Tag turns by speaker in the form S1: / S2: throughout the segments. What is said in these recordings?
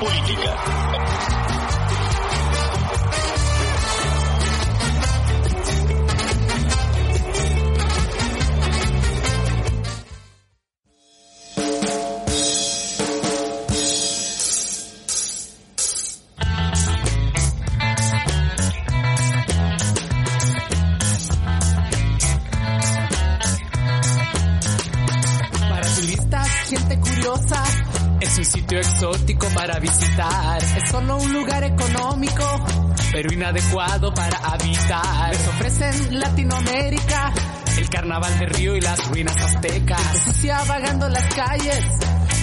S1: política.
S2: Inadecuado para habitar. Les ofrecen Latinoamérica, el carnaval de Río y las ruinas aztecas. Sucia vagando las calles,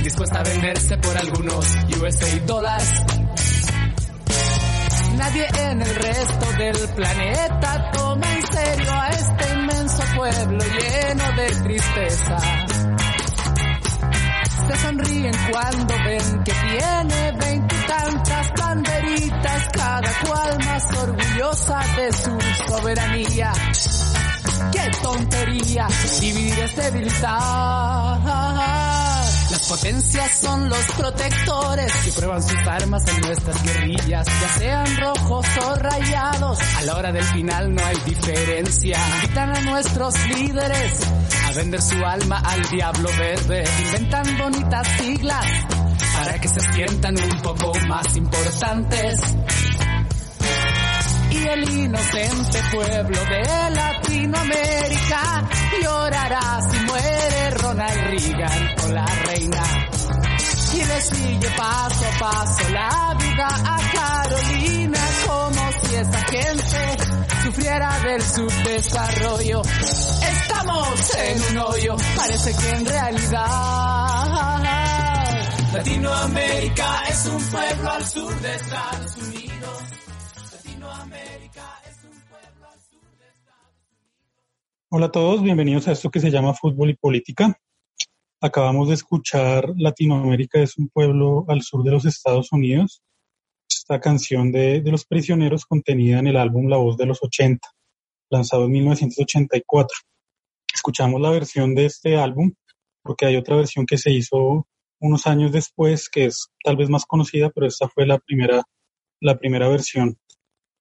S2: dispuesta a venderse por algunos USA dólares. Nadie en el resto del planeta toma en serio a este inmenso pueblo lleno de tristeza se sonríen cuando ven que tiene veintitantas banderitas, cada cual más orgullosa de su soberanía. ¡Qué tontería! Dividir es debilitar. Las potencias son los protectores que prueban sus armas en nuestras guerrillas, ya sean rojos o rayados. A la hora del final no hay diferencia. Invitan a nuestros líderes a vender su alma al diablo verde. Inventan bonitas siglas para que se sientan un poco más importantes y el inocente pueblo de Latinoamérica llorará si muere Ronald Reagan o la reina. Y le sigue paso a paso la vida a Carolina como si esa gente sufriera del subdesarrollo. Estamos en un hoyo, parece que en realidad Latinoamérica es un pueblo al sur de Estados Unidos.
S3: Hola a todos, bienvenidos a esto que se llama Fútbol y Política. Acabamos de escuchar Latinoamérica es un pueblo al sur de los Estados Unidos. Esta canción de, de los prisioneros contenida en el álbum La Voz de los 80, lanzado en 1984. Escuchamos la versión de este álbum porque hay otra versión que se hizo unos años después que es tal vez más conocida, pero esta fue la primera, la primera versión.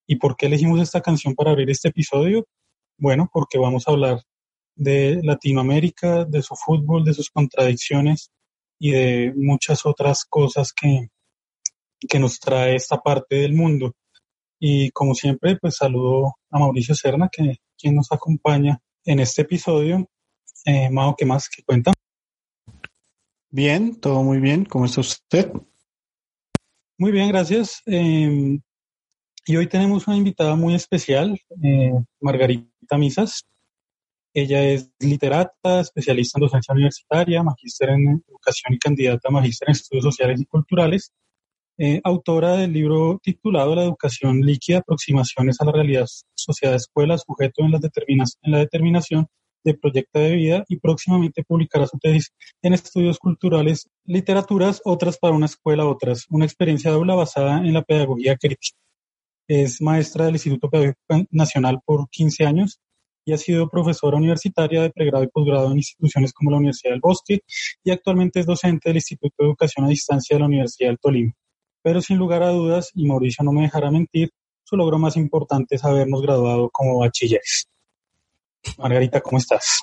S3: ¿Y por qué elegimos esta canción para abrir este episodio? Bueno, porque vamos a hablar de Latinoamérica, de su fútbol, de sus contradicciones y de muchas otras cosas que, que nos trae esta parte del mundo. Y como siempre, pues saludo a Mauricio Serna, que quien nos acompaña en este episodio. Eh, Mao, ¿qué más? ¿Qué cuenta?
S4: Bien, todo muy bien. ¿Cómo está usted?
S3: Muy bien, gracias. Eh, y hoy tenemos una invitada muy especial, eh, Margarita Misas. Ella es literata, especialista en docencia universitaria, magíster en educación y candidata a magíster en estudios sociales y culturales, eh, autora del libro titulado La educación líquida, aproximaciones a la realidad sociedad-escuela, sujeto en la, en la determinación de proyecto de vida y próximamente publicará su tesis en estudios culturales, literaturas, otras para una escuela, otras, una experiencia aula basada en la pedagogía crítica. Es maestra del Instituto Pedagógico Nacional por 15 años y ha sido profesora universitaria de pregrado y posgrado en instituciones como la Universidad del Bosque y actualmente es docente del Instituto de Educación a Distancia de la Universidad del Tolima. Pero sin lugar a dudas, y Mauricio no me dejará mentir, su logro más importante es habernos graduado como bachilleres. Margarita, ¿cómo estás?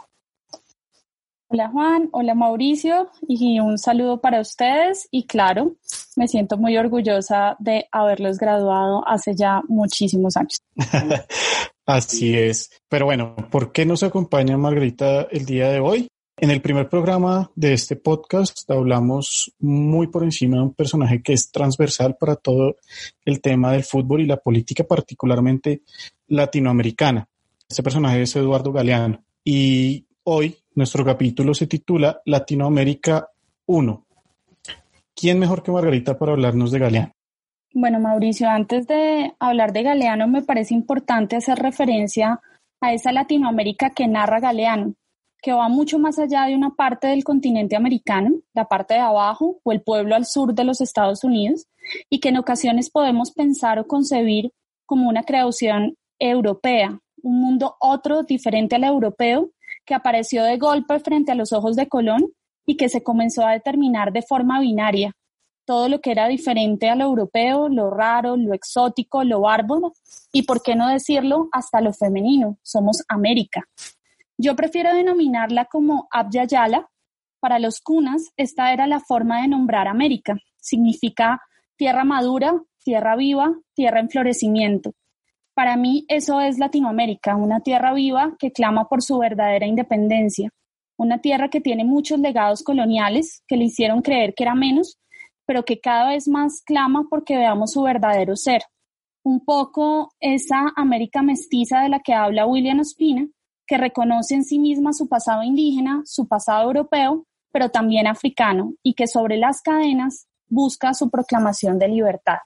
S5: Hola Juan, hola Mauricio y un saludo para ustedes y claro, me siento muy orgullosa de haberlos graduado hace ya muchísimos años.
S4: Así es. Pero bueno, ¿por qué nos acompaña Margarita el día de hoy? En el primer programa de este podcast hablamos muy por encima de un personaje que es transversal para todo el tema del fútbol y la política particularmente latinoamericana. Este personaje es Eduardo Galeano y hoy nuestro capítulo se titula Latinoamérica 1. ¿Quién mejor que Margarita para hablarnos de Galeano?
S5: Bueno, Mauricio, antes de hablar de Galeano, me parece importante hacer referencia a esa Latinoamérica que narra Galeano, que va mucho más allá de una parte del continente americano, la parte de abajo o el pueblo al sur de los Estados Unidos, y que en ocasiones podemos pensar o concebir como una creación europea, un mundo otro diferente al europeo, que apareció de golpe frente a los ojos de Colón y que se comenzó a determinar de forma binaria, todo lo que era diferente a lo europeo, lo raro, lo exótico, lo bárbaro y, por qué no decirlo, hasta lo femenino. Somos América. Yo prefiero denominarla como Abya. Para los cunas, esta era la forma de nombrar América. Significa tierra madura, tierra viva, tierra en florecimiento. Para mí eso es Latinoamérica, una tierra viva que clama por su verdadera independencia, una tierra que tiene muchos legados coloniales que le hicieron creer que era menos, pero que cada vez más clama porque veamos su verdadero ser. Un poco esa América mestiza de la que habla William Ospina, que reconoce en sí misma su pasado indígena, su pasado europeo, pero también africano, y que sobre las cadenas busca su proclamación de libertad.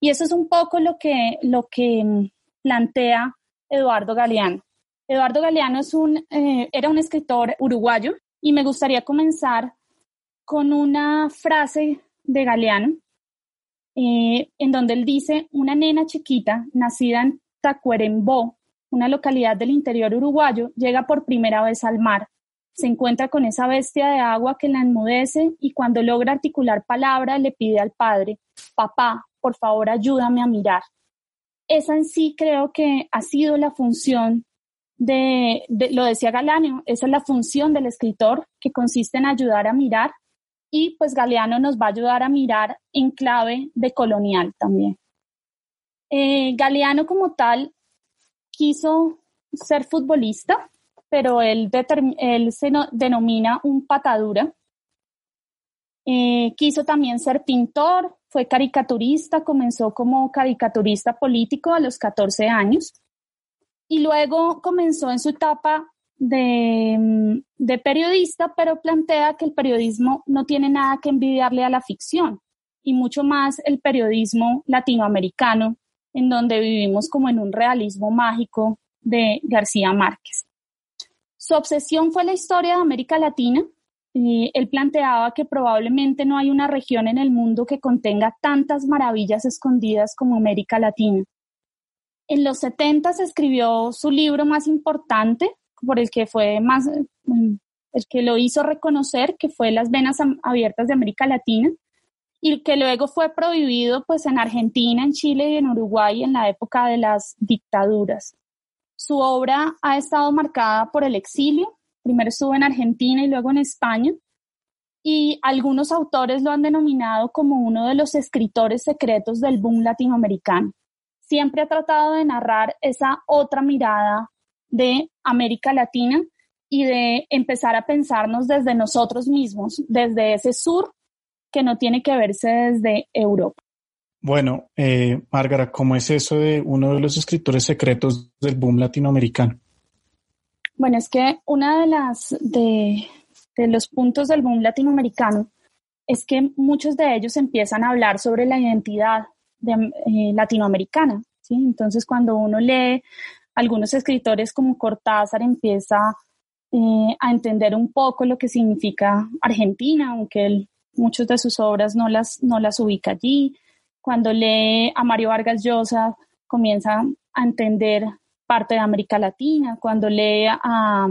S5: Y eso es un poco lo que, lo que mm, plantea Eduardo Galeano. Eduardo Galeano es un, eh, era un escritor uruguayo y me gustaría comenzar con una frase de Galeano eh, en donde él dice, una nena chiquita nacida en Tacuarembó, una localidad del interior uruguayo, llega por primera vez al mar. Se encuentra con esa bestia de agua que la enmudece y cuando logra articular palabra le pide al padre, papá, por favor ayúdame a mirar. Esa en sí creo que ha sido la función de, lo decía Galeano, esa es la función del escritor, que consiste en ayudar a mirar y pues Galeano nos va a ayudar a mirar en clave de colonial también. Eh, Galeano como tal quiso ser futbolista, pero él, se denomina un patadura. Eh, quiso también ser pintor, fue caricaturista, comenzó como caricaturista político a los 14 años y luego comenzó en su etapa de, periodista, pero plantea que el periodismo no tiene nada que envidiarle a la ficción y mucho más el periodismo latinoamericano, en donde vivimos como en un realismo mágico de García Márquez. Su obsesión fue la historia de América Latina. Y él planteaba que probablemente no hay una región en el mundo que contenga tantas maravillas escondidas como América Latina. En los 70 escribió su libro más importante, por el que fue más, mm, el que lo hizo reconocer, que fue Las Venas Abiertas de América Latina, y que luego fue prohibido pues en Argentina, en Chile y en Uruguay en la época de las dictaduras. Su obra ha estado marcada por el exilio, primero estuvo en Argentina y luego en España, y algunos autores lo han denominado como uno de los escritores secretos del boom latinoamericano siempre ha tratado de narrar esa otra mirada de América Latina y de empezar a pensarnos desde nosotros mismos, desde ese sur que no tiene que verse desde Europa.
S4: Bueno, eh, Márgara, ¿cómo es eso de uno de los escritores secretos del boom latinoamericano?
S5: Bueno, es que una de las de, de los puntos del boom latinoamericano es que muchos de ellos empiezan a hablar sobre la identidad eh, latinoamericana. ¿sí? Entonces, cuando uno lee algunos escritores como Cortázar, empieza eh, a entender un poco lo que significa Argentina, aunque él, muchas de sus obras no las, no las ubica allí. Cuando lee a Mario Vargas Llosa, comienza a entender parte de América Latina. Cuando lee a,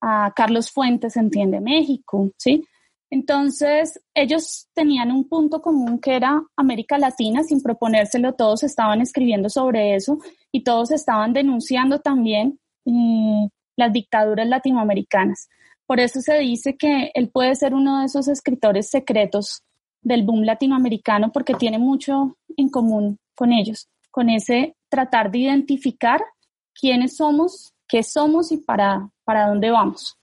S5: a Carlos Fuentes, entiende México, ¿sí? Entonces, ellos tenían un punto común que era América Latina, sin proponérselo, todos estaban escribiendo sobre eso y todos estaban denunciando también eh, las dictaduras latinoamericanas. Por eso se dice que él puede ser uno de esos escritores secretos del boom latinoamericano porque tiene mucho en común con ellos, con ese tratar de identificar quiénes somos, qué somos y para, para dónde vamos.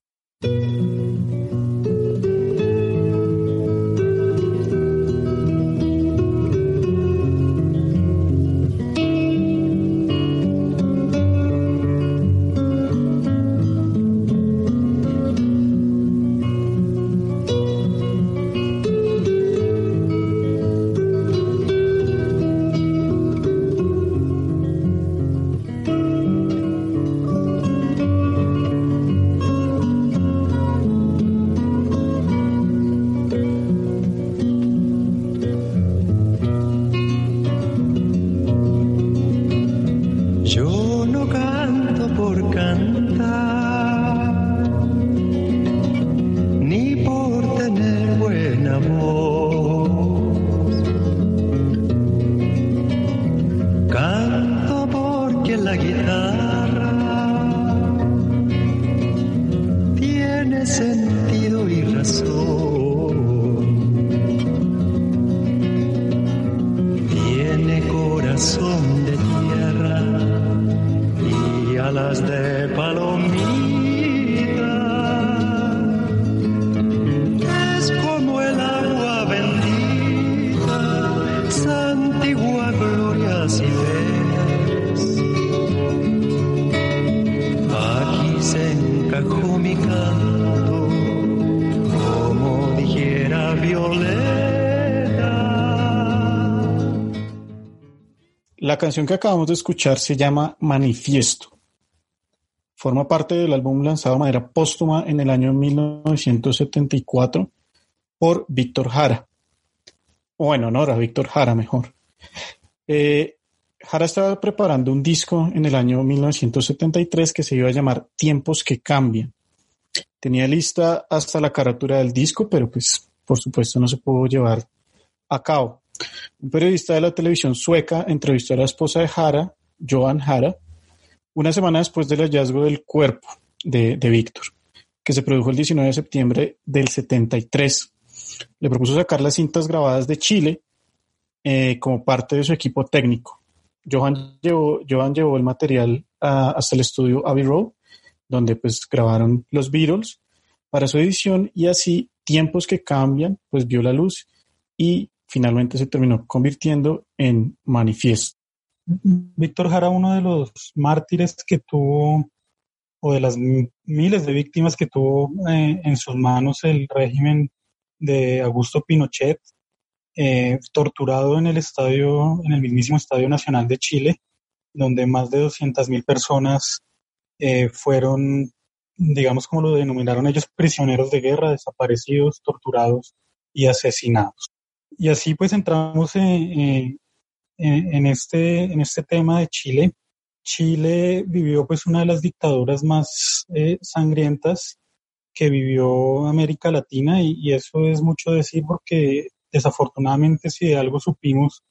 S1: tiene sentido y
S4: razón. Canción que acabamos de escuchar se llama Manifiesto. Forma parte del álbum lanzado de manera póstuma en el año 1974 por Víctor Jara. O bueno, honor a Víctor Jara, mejor. Eh, Jara estaba preparando un disco en el año 1973 que se iba a llamar Tiempos que Cambian. Tenía lista hasta la carátula del disco, pero pues por supuesto no se pudo llevar a cabo. Un periodista de la televisión sueca entrevistó a la esposa de Jara, Johan Jara, una semana después del hallazgo del cuerpo de, Víctor, que se produjo el 19 de septiembre del 73. Le propuso sacar las cintas grabadas de Chile eh, como parte de su equipo técnico. Johan llevó el material a- hasta el estudio Abbey Road, donde pues grabaron los Beatles para su edición y así Tiempos que cambian, pues vio la luz y finalmente se terminó convirtiendo en Manifiesto.
S3: Víctor Jara, uno de los mártires que tuvo, o de las miles de víctimas que tuvo eh, en sus manos el régimen de Augusto Pinochet, eh, torturado en el estadio, en el mismísimo Estadio Nacional de Chile, donde más de 200.000 personas eh, fueron, digamos como lo denominaron ellos, prisioneros de guerra, desaparecidos, torturados y asesinados. Y así pues entramos en, en este, en este tema de Chile. Chile vivió pues una de las dictaduras más eh, sangrientas que vivió América Latina y, y eso es mucho decir porque desafortunadamente si de algo supimos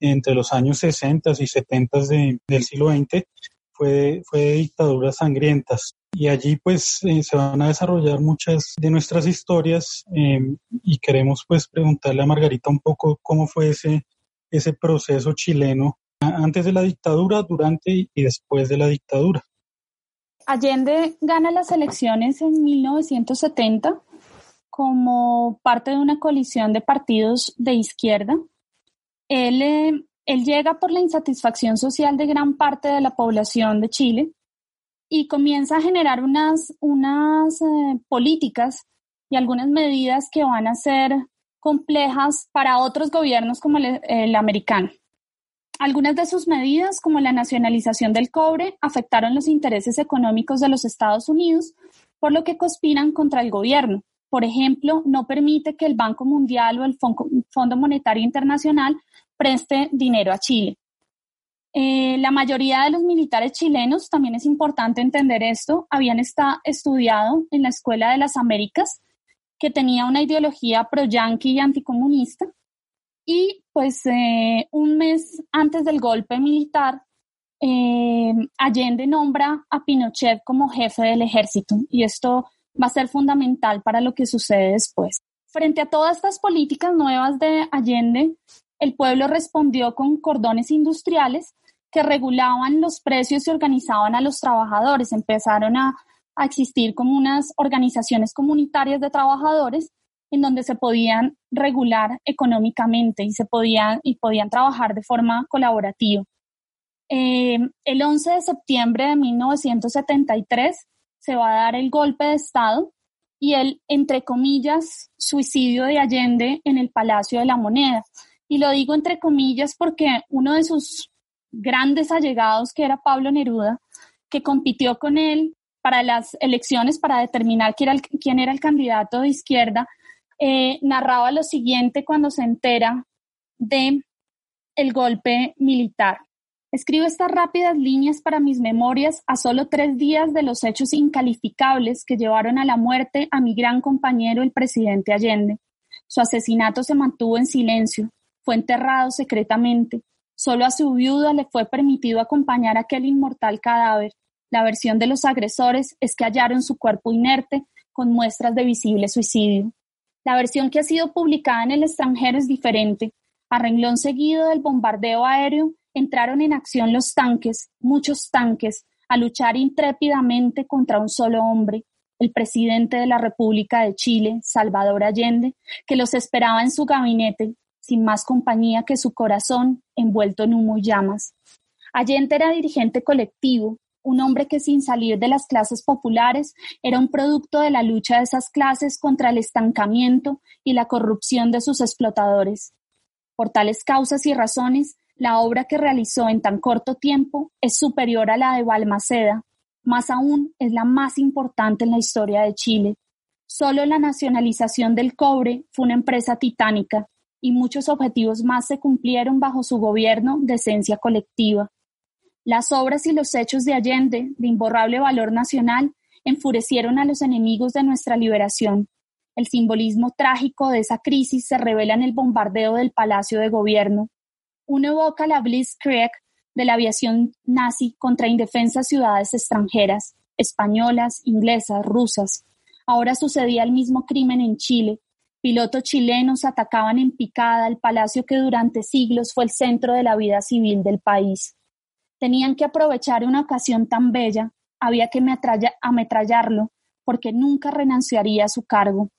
S3: entre los años 60 y 70 de, del siglo XX fue, fue de dictaduras sangrientas. Y allí pues eh, se van a desarrollar muchas de nuestras historias eh, y queremos pues preguntarle a Margarita un poco cómo fue ese, ese proceso chileno antes de la dictadura, durante y después de la dictadura.
S5: Allende gana las elecciones en 1970 como parte de una coalición de partidos de izquierda. Él, eh, él llega por la insatisfacción social de gran parte de la población de Chile y comienza a generar unas, unas eh, políticas y algunas medidas que van a ser complejas para otros gobiernos como el, el americano. Algunas de sus medidas, como la nacionalización del cobre, afectaron los intereses económicos de los Estados Unidos, por lo que conspiran contra el gobierno. Por ejemplo, no permite que el Banco Mundial o el Fon- Fondo Monetario Internacional preste dinero a Chile. Eh, la mayoría de los militares chilenos, también es importante entender esto, habían esta- estudiado en la Escuela de las Américas, que tenía una ideología pro-yanqui y anticomunista. Y pues eh, un mes antes del golpe militar, eh, Allende nombra a Pinochet como jefe del ejército y esto va a ser fundamental para lo que sucede después. Frente a todas estas políticas nuevas de Allende, el pueblo respondió con cordones industriales que regulaban los precios y organizaban a los trabajadores. Empezaron a, existir como unas organizaciones comunitarias de trabajadores en donde se podían regular económicamente y se podían y podían trabajar de forma colaborativa. Eh, el 11 de septiembre de 1973 se va a dar el golpe de Estado y el, entre comillas, suicidio de Allende en el Palacio de la Moneda. Y lo digo entre comillas porque uno de sus grandes allegados, que era Pablo Neruda, que compitió con él para las elecciones para determinar quién era el, candidato de izquierda, eh, narraba lo siguiente cuando se entera de el golpe militar. Escribo estas rápidas líneas para mis memorias a solo tres días de los hechos incalificables que llevaron a la muerte a mi gran compañero, el presidente Allende. Su asesinato se mantuvo en silencio, fue enterrado secretamente. Solo a su viuda le fue permitido acompañar aquel inmortal cadáver. La versión de los agresores es que hallaron su cuerpo inerte con muestras de visible suicidio. La versión que ha sido publicada en el extranjero es diferente. A renglón seguido del bombardeo aéreo, entraron en acción los tanques, muchos tanques, a luchar intrépidamente contra un solo hombre, el presidente de la República de Chile, Salvador Allende, que los esperaba en su gabinete, sin más compañía que su corazón envuelto en humo y llamas. Allende era dirigente colectivo, un hombre que sin salir de las clases populares era un producto de la lucha de esas clases contra el estancamiento y la corrupción de sus explotadores. Por tales causas y razones, la obra que realizó en tan corto tiempo es superior a la de Balmaceda, más aún es la más importante en la historia de Chile. Solo la nacionalización del cobre fue una empresa titánica y muchos objetivos más se cumplieron bajo su gobierno de esencia colectiva. Las obras y los hechos de Allende, de imborrable valor nacional, enfurecieron a los enemigos de nuestra liberación. El simbolismo trágico de esa crisis se revela en el bombardeo del Palacio de Gobierno. Uno evoca la Blitzkrieg de la aviación nazi contra indefensas ciudades extranjeras, españolas, inglesas, rusas. Ahora sucedía el mismo crimen en Chile. Pilotos chilenos atacaban en picada el palacio que durante siglos fue el centro de la vida civil del país. Tenían que aprovechar una ocasión tan bella, había que ametrallarlo, porque nunca renunciaría a su cargo.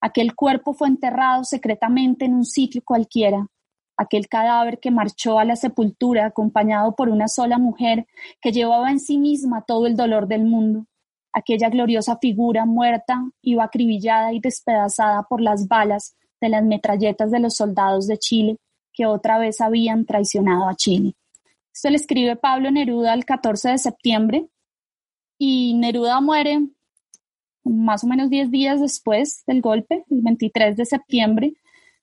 S5: Aquel cuerpo fue enterrado secretamente en un sitio cualquiera, aquel cadáver que marchó a la sepultura acompañado por una sola mujer que llevaba en sí misma todo el dolor del mundo. Aquella gloriosa figura muerta iba acribillada y despedazada por las balas de las metralletas de los soldados de Chile que otra vez habían traicionado a Chile. Esto le escribe Pablo Neruda el 14 de septiembre y Neruda muere más o menos 10 días después del golpe, el 23 de septiembre,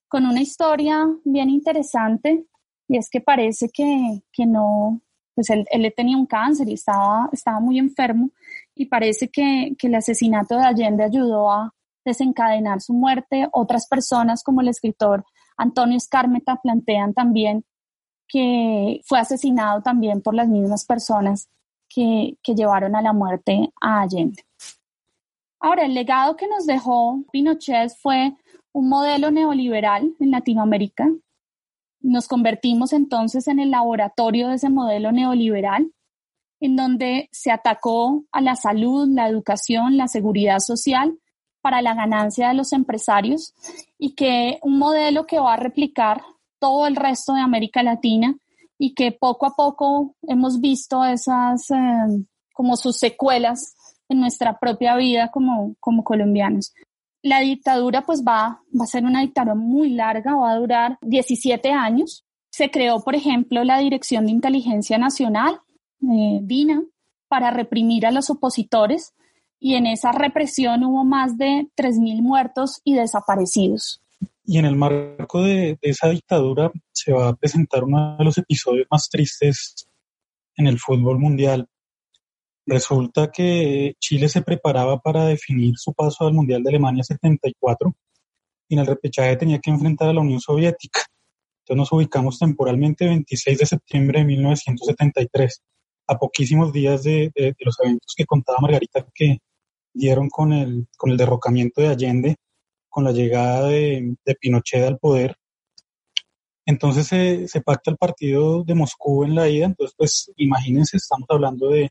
S5: con una historia bien interesante y es que parece que, no, pues él, él, tenía un cáncer y estaba, estaba muy enfermo y parece que, el asesinato de Allende ayudó a desencadenar su muerte. Otras personas como el escritor Antonio Escarmeta plantean también que fue asesinado también por las mismas personas que llevaron a la muerte a Allende. Ahora, el legado que nos dejó Pinochet fue un modelo neoliberal en Latinoamérica. Nos convertimos entonces en el laboratorio de ese modelo neoliberal, en donde se atacó a la salud, la educación, la seguridad social para la ganancia de los empresarios y que un modelo que va a replicar todo el resto de América Latina y que poco a poco hemos visto esas eh, como sus secuelas en nuestra propia vida como, como colombianos. La dictadura pues va, va a ser una dictadura muy larga, va a durar 17 años. Se creó, por ejemplo, la Dirección de Inteligencia Nacional, eh, DINA, para reprimir a los opositores y en esa represión hubo más de 3.000 muertos y desaparecidos.
S3: Y en el marco de, de, esa dictadura se va a presentar uno de los episodios más tristes en el fútbol mundial, Resulta que Chile se preparaba para definir su paso al Mundial de Alemania 74 y en el repechaje tenía que enfrentar a la Unión Soviética. Entonces nos ubicamos temporalmente 26 de septiembre de 1973, a poquísimos días de, los eventos que contaba Margarita que dieron con el, con el derrocamiento de Allende, con la llegada de, Pinochet al poder. Entonces se, se pacta el partido de Moscú en la ida, entonces pues imagínense, estamos hablando de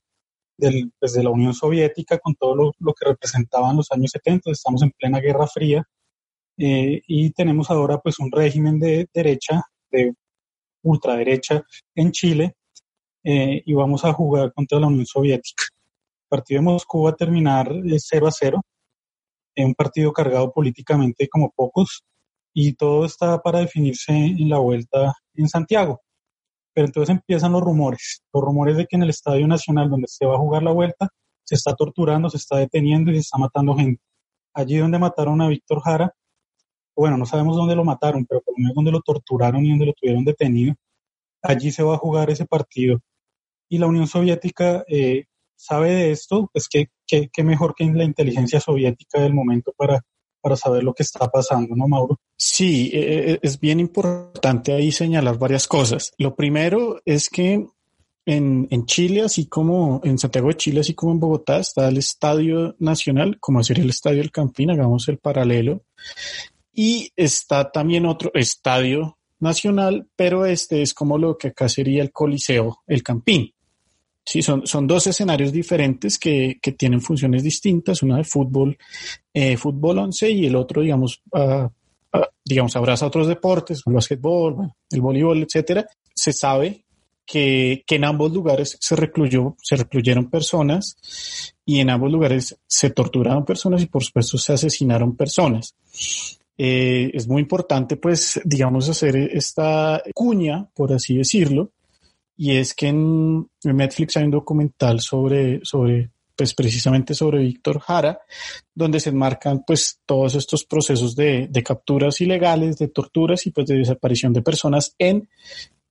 S3: del, pues, de la Unión Soviética con todo lo, lo, que representaban los años 70, estamos en plena Guerra Fría eh, y tenemos ahora pues un régimen de derecha, de ultraderecha en Chile eh, y vamos a jugar contra la Unión Soviética. El partido de Moscú va a terminar 0 a 0, en un partido cargado políticamente como pocos y todo está para definirse en la vuelta en Santiago. Pero entonces empiezan los rumores, los rumores de que en el Estadio Nacional donde se va a jugar la vuelta, se está torturando, se está deteniendo y se está matando gente. Allí donde mataron a Víctor Jara, bueno, no sabemos dónde lo mataron, pero por lo menos donde lo torturaron y donde lo tuvieron detenido, allí se va a jugar ese partido. Y la Unión Soviética eh, sabe de esto, pues qué, qué mejor que la inteligencia soviética del momento para para saber lo que está pasando, ¿no, Mauro?
S4: Sí, e, e, es bien importante ahí señalar varias cosas. Lo primero es que en, en, Chile, así como en Santiago de Chile, así como en Bogotá, está el Estadio Nacional, como decir el Estadio del Campín, hagamos el paralelo. Y está también otro estadio nacional, pero este es como lo que acá sería el Coliseo, el Campín. Sí, son, son dos escenarios diferentes que, que tienen funciones distintas, una de fútbol, eh, fútbol 11 y el otro, digamos, uh, digamos, abraza otros deportes, el básquetbol, el voleibol, etcétera. Se sabe que, que, en ambos lugares se recluyó, se recluyeron personas y en ambos lugares se torturaron personas y por supuesto se asesinaron personas. Eh, es muy importante, pues, digamos, hacer esta cuña, por así decirlo, y es que en, Netflix hay un documental sobre, sobre pues precisamente sobre Víctor Jara, donde se enmarcan pues todos estos procesos de, capturas ilegales, de torturas y pues de desaparición de personas en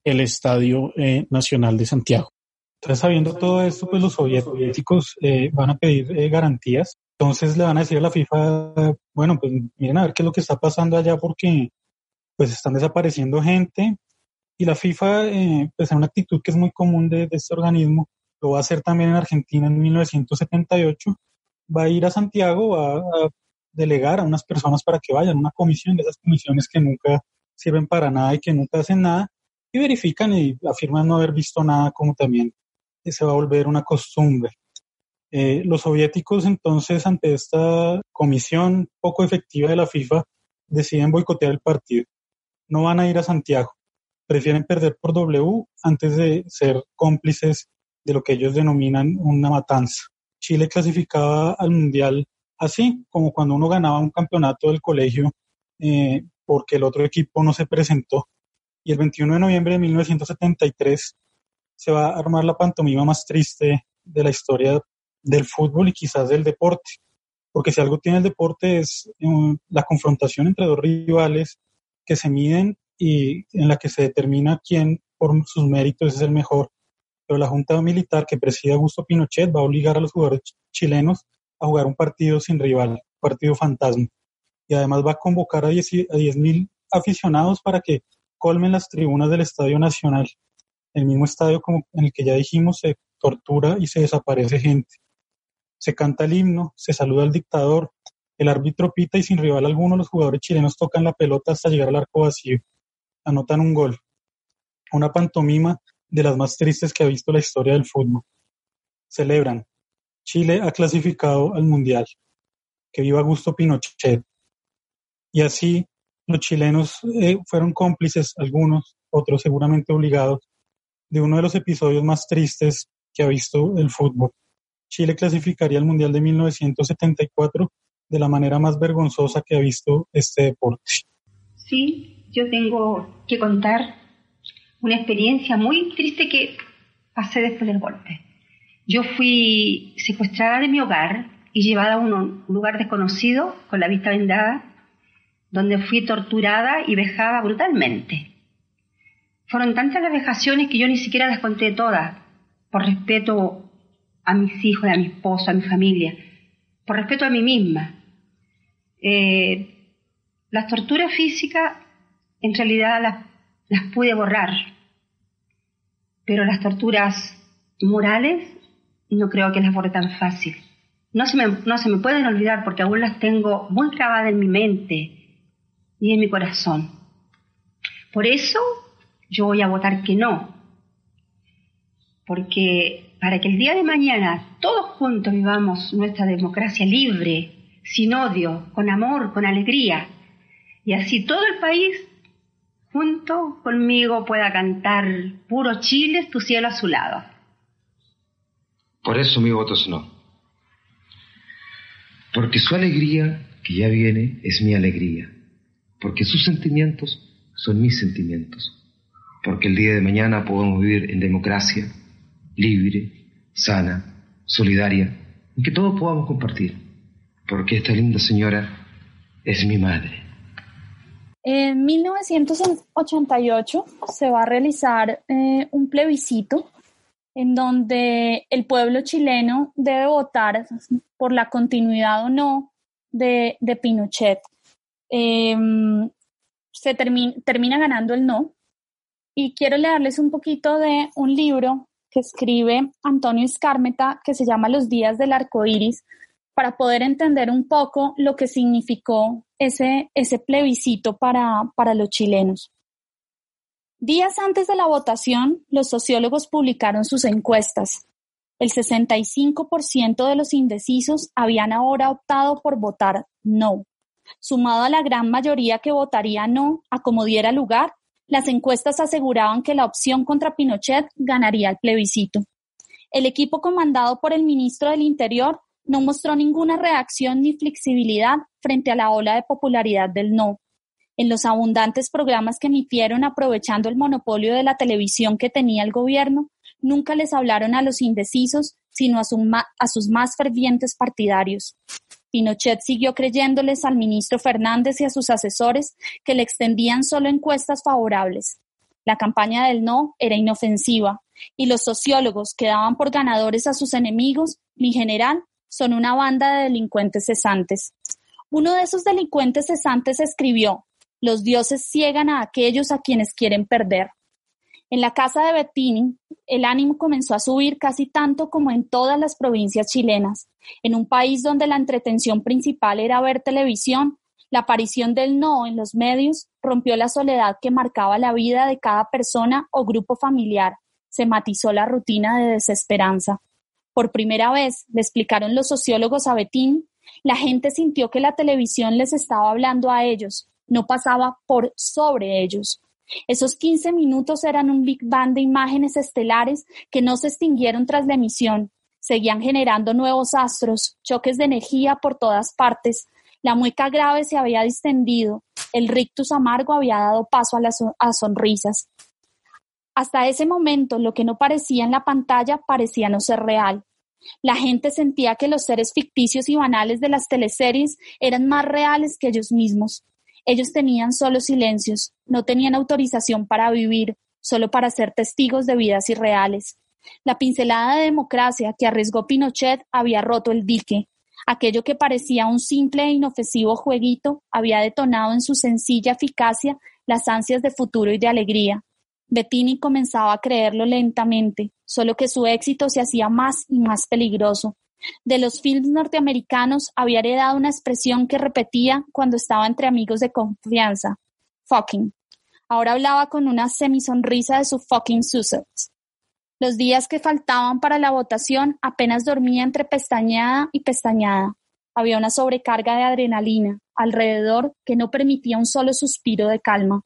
S4: el Estadio eh, Nacional de Santiago.
S3: Entonces, sabiendo todo esto, pues los soviéticos eh, van a pedir eh, garantías. Entonces le van a decir a la FIFA, bueno, pues miren a ver qué es lo que está pasando allá porque pues están desapareciendo gente y la FIFA, eh, pues en una actitud que es muy común de, este organismo, lo va a hacer también en Argentina en 1978, va a ir a Santiago, va a delegar a unas personas para que vayan, una comisión de esas comisiones que nunca sirven para nada y que nunca hacen nada, y verifican y afirman no haber visto nada, como también se va a volver una costumbre. Eh, los soviéticos entonces, ante esta comisión poco efectiva de la FIFA, deciden boicotear el partido. No van a ir a Santiago. Prefieren perder por W antes de ser cómplices de lo que ellos denominan una matanza. Chile clasificaba al Mundial así, como cuando uno ganaba un campeonato del colegio eh, porque el otro equipo no se presentó y el 21 de noviembre de 1973 se va a armar la pantomima más triste de la historia del fútbol y quizás del deporte. Porque si algo tiene el deporte es um, la confrontación entre dos rivales que se miden y en la que se determina quién por sus méritos es el mejor. Pero la Junta Militar que preside Augusto Pinochet va a obligar a los jugadores chilenos a jugar un partido sin rival, un partido fantasma. Y además va a convocar a 10.000 aficionados para que colmen las tribunas del Estadio Nacional, el mismo estadio como en el que ya dijimos se tortura y se desaparece gente. Se canta el himno, se saluda al dictador, el árbitro pita y sin rival alguno los jugadores chilenos tocan la pelota hasta llegar al arco vacío. Anotan un gol. Una pantomima de las más tristes que ha visto la historia del fútbol. Celebran. Chile ha clasificado al Mundial. Que viva Augusto Pinochet. Y así los chilenos eh, fueron cómplices, algunos, otros seguramente obligados, de uno de los episodios más tristes que ha visto el fútbol. Chile clasificaría al Mundial de 1974 de la manera más vergonzosa que ha visto este deporte.
S6: Sí, yo tengo que contar una experiencia muy triste que pasé después del golpe. Yo fui secuestrada de mi hogar y llevada a un lugar desconocido con la vista vendada donde fui torturada y vejada brutalmente. Fueron tantas las vejaciones que yo ni siquiera las conté todas, por respeto a mis hijos, a mi esposo, a mi familia, por respeto a mí misma. Eh, las torturas físicas en realidad las, pude borrar, pero las torturas morales no creo que las borre tan fácil. No se, me, no se me pueden olvidar porque aún las tengo muy grabadas en mi mente y en mi corazón. Por eso yo voy a votar que no, porque para que el día de mañana todos juntos vivamos nuestra democracia libre, sin odio, con amor, con alegría, y así todo el país junto conmigo pueda cantar puro Chile, tu cielo a su lado.
S7: Por eso mi voto es no. Porque su alegría, que ya viene, es mi alegría porque sus sentimientos son mis sentimientos, porque el día de mañana podemos vivir en democracia, libre, sana, solidaria, en que todos podamos compartir, porque esta linda señora es mi madre.
S5: En 1988 se va a realizar eh, un plebiscito en donde el pueblo chileno debe votar por la continuidad o no de, de Pinochet. Em, se termina ganando el no. Y quiero leerles un poquito de un libro que escribe Antonio Escármeta que se llama Los días del arco iris, para poder entender un poco lo que significó ese, ese plebiscito para, para los chilenos. Días antes de la votación, los sociólogos publicaron sus encuestas. El 65% de los indecisos habían ahora optado por votar no. Sumado a la gran mayoría que votaría no a como diera lugar, las encuestas aseguraban que la opción contra Pinochet ganaría el plebiscito. El equipo comandado por el ministro del Interior no mostró ninguna reacción ni flexibilidad frente a la ola de popularidad del no. En los abundantes programas que emitieron aprovechando el monopolio de la televisión que tenía el gobierno, nunca les hablaron a los indecisos, sino a, sus más fervientes partidarios. Pinochet siguió creyéndoles al ministro Fernández y a sus asesores que le extendían solo encuestas favorables. La campaña del no era inofensiva y los sociólogos que daban por ganadores a sus enemigos, en general, son una banda de delincuentes cesantes. Uno de esos delincuentes cesantes escribió, los dioses ciegan a aquellos a quienes quieren perder. En la casa de Bettini, el ánimo comenzó a subir casi tanto como en todas las provincias chilenas. En un país donde la entretención principal era ver televisión, la aparición del no en los medios rompió la soledad que marcaba la vida de cada persona o grupo familiar. Se matizó la rutina de desesperanza. Por primera vez, le explicaron los sociólogos a Betín, la gente sintió que la televisión les estaba hablando a ellos, no pasaba por sobre ellos. Esos 15 minutos eran un Big Bang de imágenes estelares que no se extinguieron tras la emisión. Seguían generando nuevos astros, choques de energía por todas partes. La mueca grave se había distendido. El rictus amargo había dado paso a las a sonrisas. Hasta ese momento, lo que no parecía en la pantalla parecía no ser real. La gente sentía que los seres ficticios y banales de las teleseries eran más reales que ellos mismos. Ellos tenían solo silencios, no tenían autorización para vivir, solo para ser testigos de vidas irreales. La pincelada de democracia que arriesgó Pinochet había roto el dique. Aquello que parecía un simple e inofensivo jueguito había detonado en su sencilla eficacia las ansias de futuro y de alegría. Bettini comenzaba a creerlo lentamente, solo que su éxito se hacía más y más peligroso. De los films norteamericanos había heredado una expresión que repetía cuando estaba entre amigos de confianza. Fucking. Ahora hablaba con una semisonrisa de su fucking Sussex. Los días que faltaban para la votación apenas dormía entre pestañeada y pestañada. Había una sobrecarga de adrenalina alrededor que no permitía un solo suspiro de calma.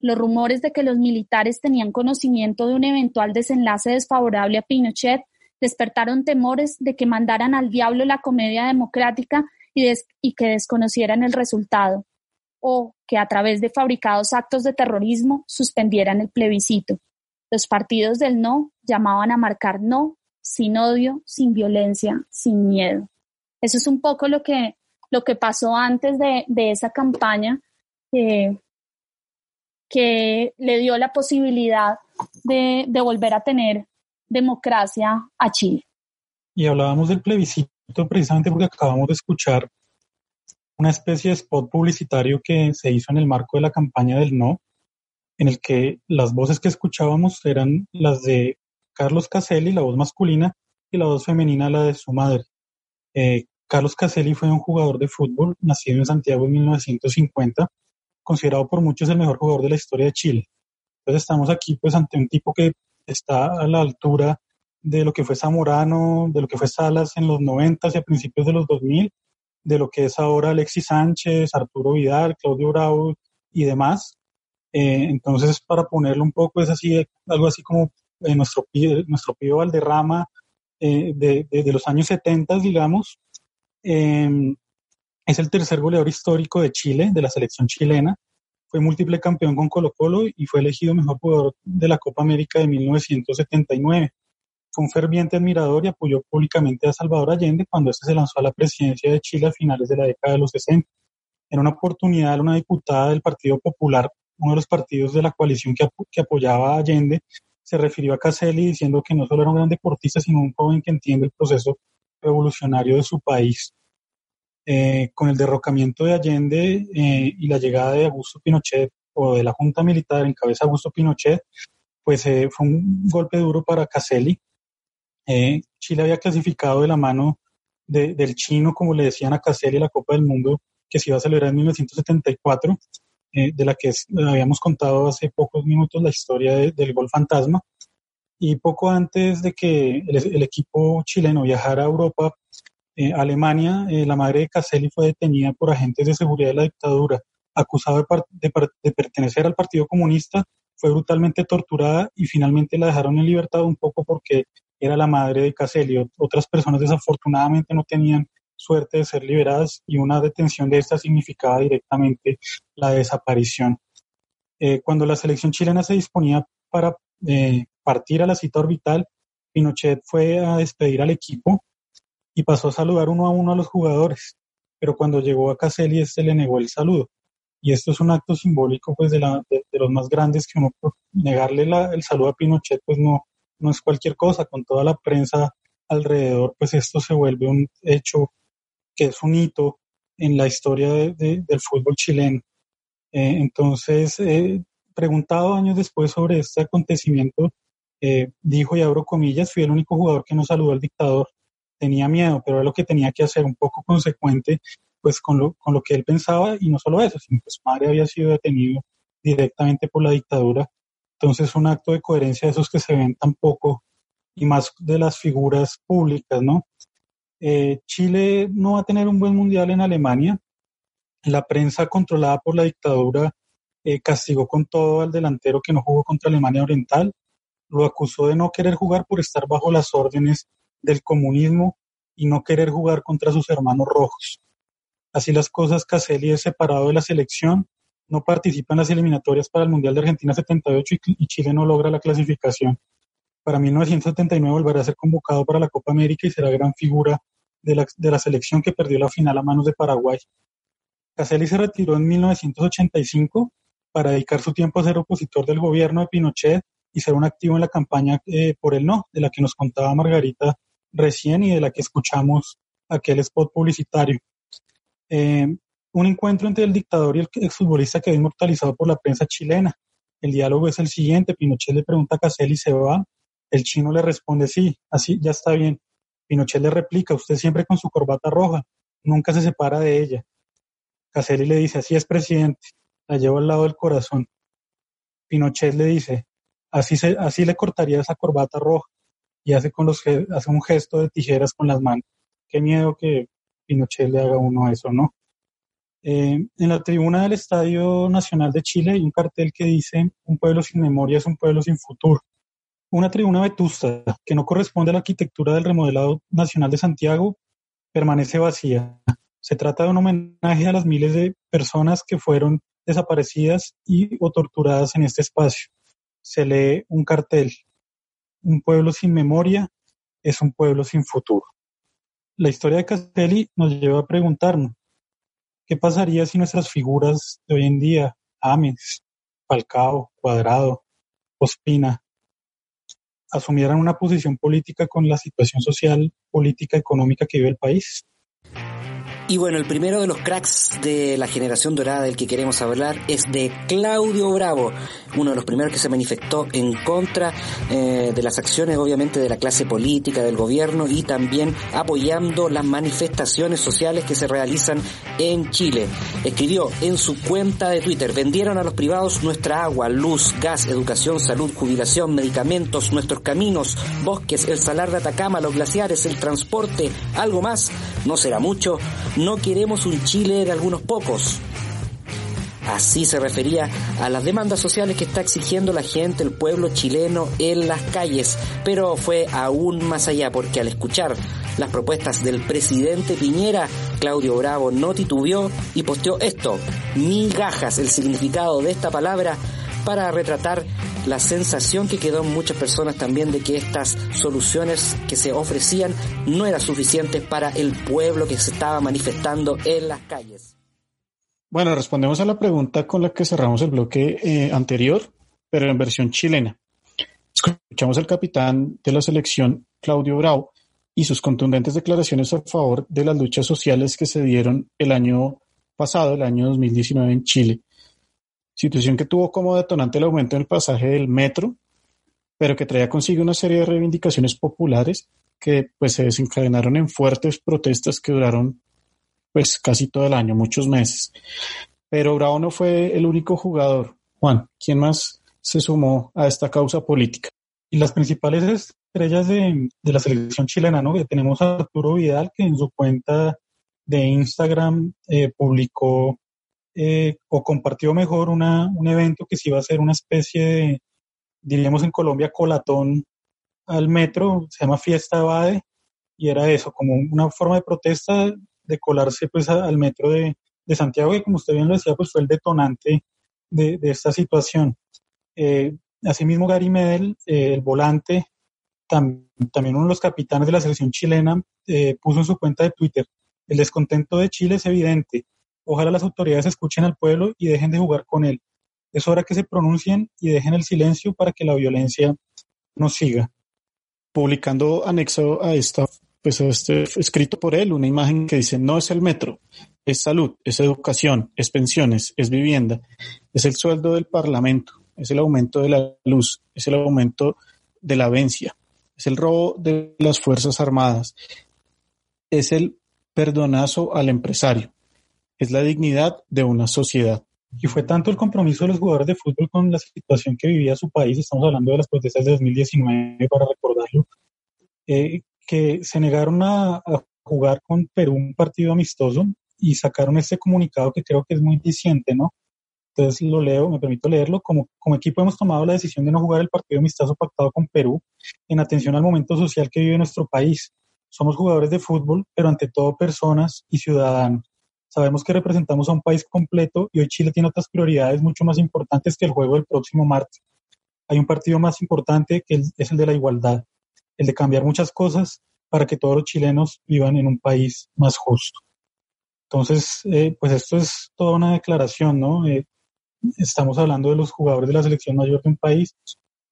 S5: Los rumores de que los militares tenían conocimiento de un eventual desenlace desfavorable a Pinochet despertaron temores de que mandaran al diablo la comedia democrática y, que desconocieran el resultado, o que a través de fabricados actos de terrorismo suspendieran el plebiscito. Los partidos del no llamaban a marcar no, sin odio, sin violencia, sin miedo. Eso es un poco lo que, lo que pasó antes de, de esa campaña. Que le dio la posibilidad de, volver a tener democracia a Chile.
S3: Y hablábamos del plebiscito precisamente porque acabamos de escuchar una especie de spot publicitario que se hizo en el marco de la campaña del no, en el que las voces que escuchábamos eran las de Carlos Caselli, la voz masculina, y la voz femenina, la de su madre. Eh, Carlos Caselli fue un jugador de fútbol nacido en Santiago en 1950 considerado por muchos el mejor jugador de la historia de Chile. Entonces estamos aquí pues ante un tipo que está a la altura de lo que fue Zamorano, de lo que fue Salas en los 90 y a principios de los 2000, de lo que es ahora Alexis Sánchez, Arturo Vidal, Claudio Bravo y demás. Eh, entonces, para ponerlo un poco, es así, algo así como eh, nuestro, nuestro Pío Valderrama eh, de, de, los años 70, digamos. Es el tercer goleador histórico de Chile, de la selección chilena. Fue múltiple campeón con Colo Colo y fue elegido mejor jugador de la Copa América de 1979. Fue un ferviente admirador y apoyó públicamente a Salvador Allende cuando éste se lanzó a la presidencia de Chile a finales de la década de los 60. En una oportunidad, una diputada del Partido Popular, uno de los partidos de la coalición que, que apoyaba a Allende, se refirió a Caselli diciendo que no solo era un gran deportista, sino un joven que entiende el proceso revolucionario de su país. Eh, con el derrocamiento de Allende eh, y la llegada de Augusto Pinochet o de la Junta Militar en cabeza de Augusto Pinochet, pues eh, fue un golpe duro para Caselli. Chile había clasificado de la mano del chino, como le decían a Caselli, la Copa del Mundo, que se iba a celebrar en 1974, eh, de la que habíamos contado hace pocos minutos la historia del gol fantasma. Y poco antes de que el, equipo chileno viajara a Europa, eh, Alemania, eh, la madre de Caselli fue detenida por agentes de seguridad de la dictadura, acusada de, pertenecer al Partido Comunista, fue brutalmente torturada y finalmente la dejaron en libertad un poco porque era la madre de Caselli. Otras personas desafortunadamente no tenían suerte de ser liberadas y una detención de esta significaba directamente la desaparición. Eh, cuando la selección chilena se disponía para partir a la cita orbital, Pinochet fue a despedir al equipo y pasó a saludar uno a uno a los jugadores, pero cuando llegó a Caselli este le negó el saludo. Y esto es un acto simbólico pues de, los más grandes que uno negarle el saludo a Pinochet pues no, no es cualquier cosa, con toda la prensa alrededor pues esto se vuelve un hecho que es un hito en la historia del fútbol chileno. Eh, entonces, eh, preguntado años después sobre este acontecimiento, eh, dijo, y abro comillas, fui el único jugador que no saludó al dictador. Tenía miedo, pero era lo que tenía que hacer, un poco consecuente pues con lo, con lo que él pensaba, y no solo eso, sino que su madre había sido detenido directamente por la dictadura. Entonces, un acto de coherencia de esos que se ven tan poco y más de las figuras públicas, ¿no? Eh, Chile no va a tener un buen mundial en Alemania. La prensa controlada por la dictadura eh, castigó con todo al delantero que no jugó contra Alemania Oriental. Lo acusó de no querer jugar por estar bajo las órdenes del comunismo y no querer jugar contra sus hermanos rojos. Así las cosas, Caselli es separado de la selección, no participa en las eliminatorias para el Mundial de Argentina 78 y Chile no logra la clasificación. Para 1979 volverá a ser convocado para la Copa América y será gran figura de la, de la selección que perdió la final a manos de Paraguay. Caselli se retiró en 1985 para dedicar su tiempo a ser opositor del gobierno de Pinochet y ser un activo en la campaña eh, por el no, de la que nos contaba Margarita recién y de la que escuchamos aquel spot publicitario. Eh, un encuentro entre el dictador y el exfutbolista quedó inmortalizado por la prensa chilena. El diálogo es el siguiente, Pinochet le pregunta a Caselli, ¿se va? El chino le responde, sí, así ya está bien. Pinochet le replica, usted siempre con su corbata roja, nunca se separa de ella. Caselli le dice, así es, presidente, la llevo al lado del corazón. Pinochet le dice, así, se, así le cortaría esa corbata roja y hace, con los, hace un gesto de tijeras con las manos. Qué miedo que Pinochet le haga uno eso, ¿no? Eh, en la tribuna del Estadio Nacional de Chile hay un cartel que dice, un pueblo sin memoria es un pueblo sin futuro. Una tribuna vetusta que no corresponde a la arquitectura del remodelado nacional de Santiago permanece vacía. Se trata de un homenaje a las miles de personas que fueron desaparecidas y o torturadas en este espacio. Se lee un cartel. Un pueblo sin memoria es un pueblo sin futuro. La historia de Castelli nos lleva a preguntarnos, ¿qué pasaría si nuestras figuras de hoy en día, Ames, Falcao, Cuadrado, Ospina, asumieran una posición política con la situación social, política, económica que vive el país.
S8: Y bueno, el primero de los cracks de la generación dorada del que queremos hablar es de Claudio Bravo, uno de los primeros que se manifestó en contra eh, de las acciones obviamente de la clase política, del gobierno y también apoyando las manifestaciones sociales que se realizan en Chile. Escribió en su cuenta de Twitter, vendieron a los privados nuestra agua, luz, gas, educación, salud, jubilación, medicamentos, nuestros caminos, bosques, el salar de Atacama, los glaciares, el transporte, algo más, no será mucho no queremos un Chile de algunos pocos. Así se refería a las demandas sociales que está exigiendo la gente, el pueblo chileno en las calles, pero fue aún más allá porque al escuchar las propuestas del presidente Piñera, Claudio Bravo no titubeó y posteó esto, migajas, el significado de esta palabra para retratar la sensación que quedó muchas personas también de que estas soluciones que se ofrecían no eran suficientes para el pueblo que se estaba manifestando en las calles.
S4: Bueno, respondemos a la pregunta con la que cerramos el bloque eh, anterior, pero en versión chilena. Escuchamos al capitán de la selección, Claudio Bravo, y sus contundentes declaraciones a favor de las luchas sociales que se dieron el año pasado, el año 2019 en Chile situación que tuvo como detonante el aumento en el pasaje del metro, pero que traía consigo una serie de reivindicaciones populares que pues se desencadenaron en fuertes protestas que duraron pues casi todo el año, muchos meses. Pero Bravo no fue el único jugador. Juan, ¿quién más se sumó a esta causa política?
S3: Y las principales estrellas de, la selección chilena, ¿no? Que tenemos a Arturo Vidal, que en su cuenta de Instagram eh, publicó eh, o compartió mejor una, un evento que sí iba a ser una especie de, diríamos en Colombia, colatón al metro, se llama Fiesta Abade, y era eso, como una forma de protesta de colarse pues al metro de, Santiago, y como usted bien lo decía, pues fue el detonante de, esta situación. Eh, asimismo, Gary Medel, eh, el volante, también uno de los capitanes de la selección chilena, puso en su cuenta de Twitter, el descontento de Chile es evidente, ojalá las autoridades escuchen al pueblo y dejen de jugar con él. Es hora que se pronuncien y dejen el silencio para que la violencia no siga.
S4: Publicando anexo a esta pues este escrito por él, una imagen que dice, no es el metro, es salud, es educación, es pensiones, es vivienda, es el sueldo del Parlamento, es el aumento de la luz, es el aumento de la vencia, es el robo de las Fuerzas Armadas, es el perdonazo al empresario, es la dignidad de una sociedad.
S3: Y fue tanto el compromiso de los jugadores de fútbol con la situación que vivía su país, estamos hablando de las protestas de 2019 para recordarlo, eh, que se negaron a, jugar con Perú un partido amistoso y sacaron este comunicado que creo que es muy diciente, ¿no? Entonces lo leo, me permito leerlo. Como, como equipo hemos tomado la decisión de no jugar el partido amistoso pactado con Perú en atención al momento social que vive nuestro país. Somos jugadores de fútbol, pero ante todo personas y ciudadanos. Sabemos que representamos a un país completo y hoy Chile tiene otras prioridades mucho más importantes que el juego del próximo martes. Hay un partido más importante que es el de la igualdad el de cambiar muchas cosas para que todos los chilenos vivan en un país más justo. Entonces, eh, pues esto es toda una declaración, ¿no? Eh, estamos hablando de los jugadores de la selección mayor de un país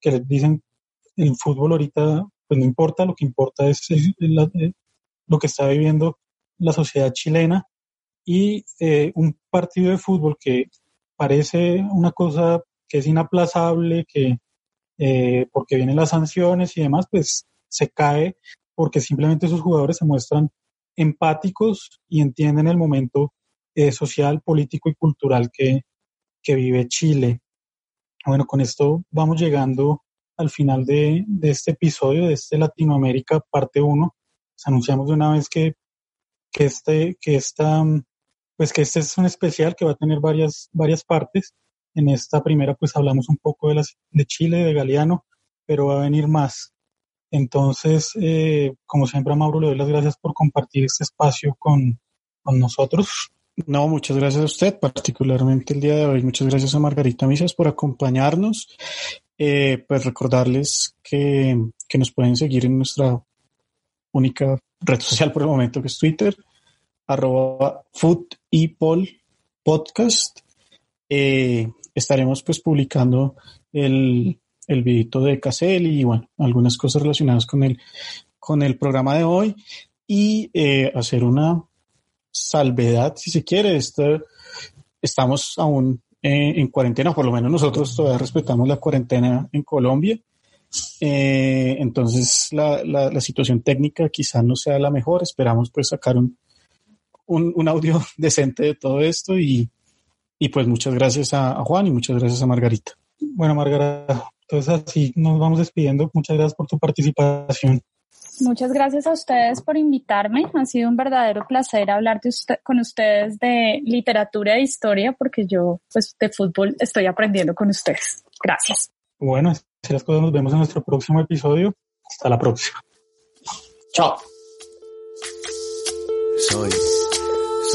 S3: que les dicen el fútbol ahorita, pues no importa, lo que importa es, eh, lo que está viviendo la sociedad chilena y un partido de fútbol que parece una cosa que es inaplazable, que porque vienen las sanciones y demás, pues se cae porque simplemente sus jugadores se muestran empáticos y entienden el momento eh, social, político y cultural que, vive Chile. Bueno, con esto vamos llegando al final de, este episodio, de este Latinoamérica parte 1. anunciamos de una vez que, que, este, que, esta, pues que este es un especial que va a tener varias, varias partes. En esta primera pues hablamos un poco de, las, de Chile, de Galeano, pero va a venir más. Entonces, eh, como siempre, a Mauro le doy las gracias por compartir este espacio con, nosotros.
S4: No, muchas gracias a usted, particularmente el día de hoy. Muchas gracias a Margarita Misas por acompañarnos. Eh, pues recordarles que, que, nos pueden seguir en nuestra única red social por el momento, que es Twitter, arroba food y podcast. Eh, estaremos pues publicando el, el videito de Casel y bueno, algunas cosas relacionadas con el, con el programa de hoy y eh, hacer una salvedad, si se quiere. Estamos aún eh, en cuarentena, por lo menos nosotros todavía respetamos la cuarentena en Colombia. Eh, entonces la, la, situación técnica quizá no sea la mejor. Esperamos pues sacar un, un, un audio decente de todo esto y, y pues muchas gracias a, a Juan y muchas gracias a Margarita.
S3: Bueno, Margarita, entonces así nos vamos despidiendo. Muchas gracias por tu participación.
S5: Muchas gracias a ustedes por invitarme. Ha sido un verdadero placer hablar con ustedes de literatura e historia porque yo pues de fútbol estoy aprendiendo con ustedes. Gracias.
S3: Bueno, si las cosas nos vemos en nuestro próximo episodio. Hasta la próxima.
S4: Chao.
S9: Soy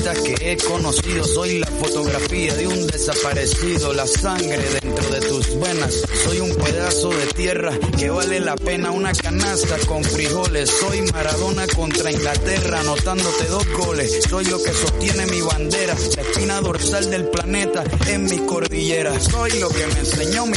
S9: que he conocido. Soy la fotografía de un desaparecido, la sangre dentro de tus venas. Soy un pedazo de tierra que vale la pena una canasta con frijoles. Soy Maradona contra Inglaterra, anotándote dos goles. Soy lo que sostiene mi bandera, la espina dorsal del planeta en mi cordillera. Soy lo que me enseñó mi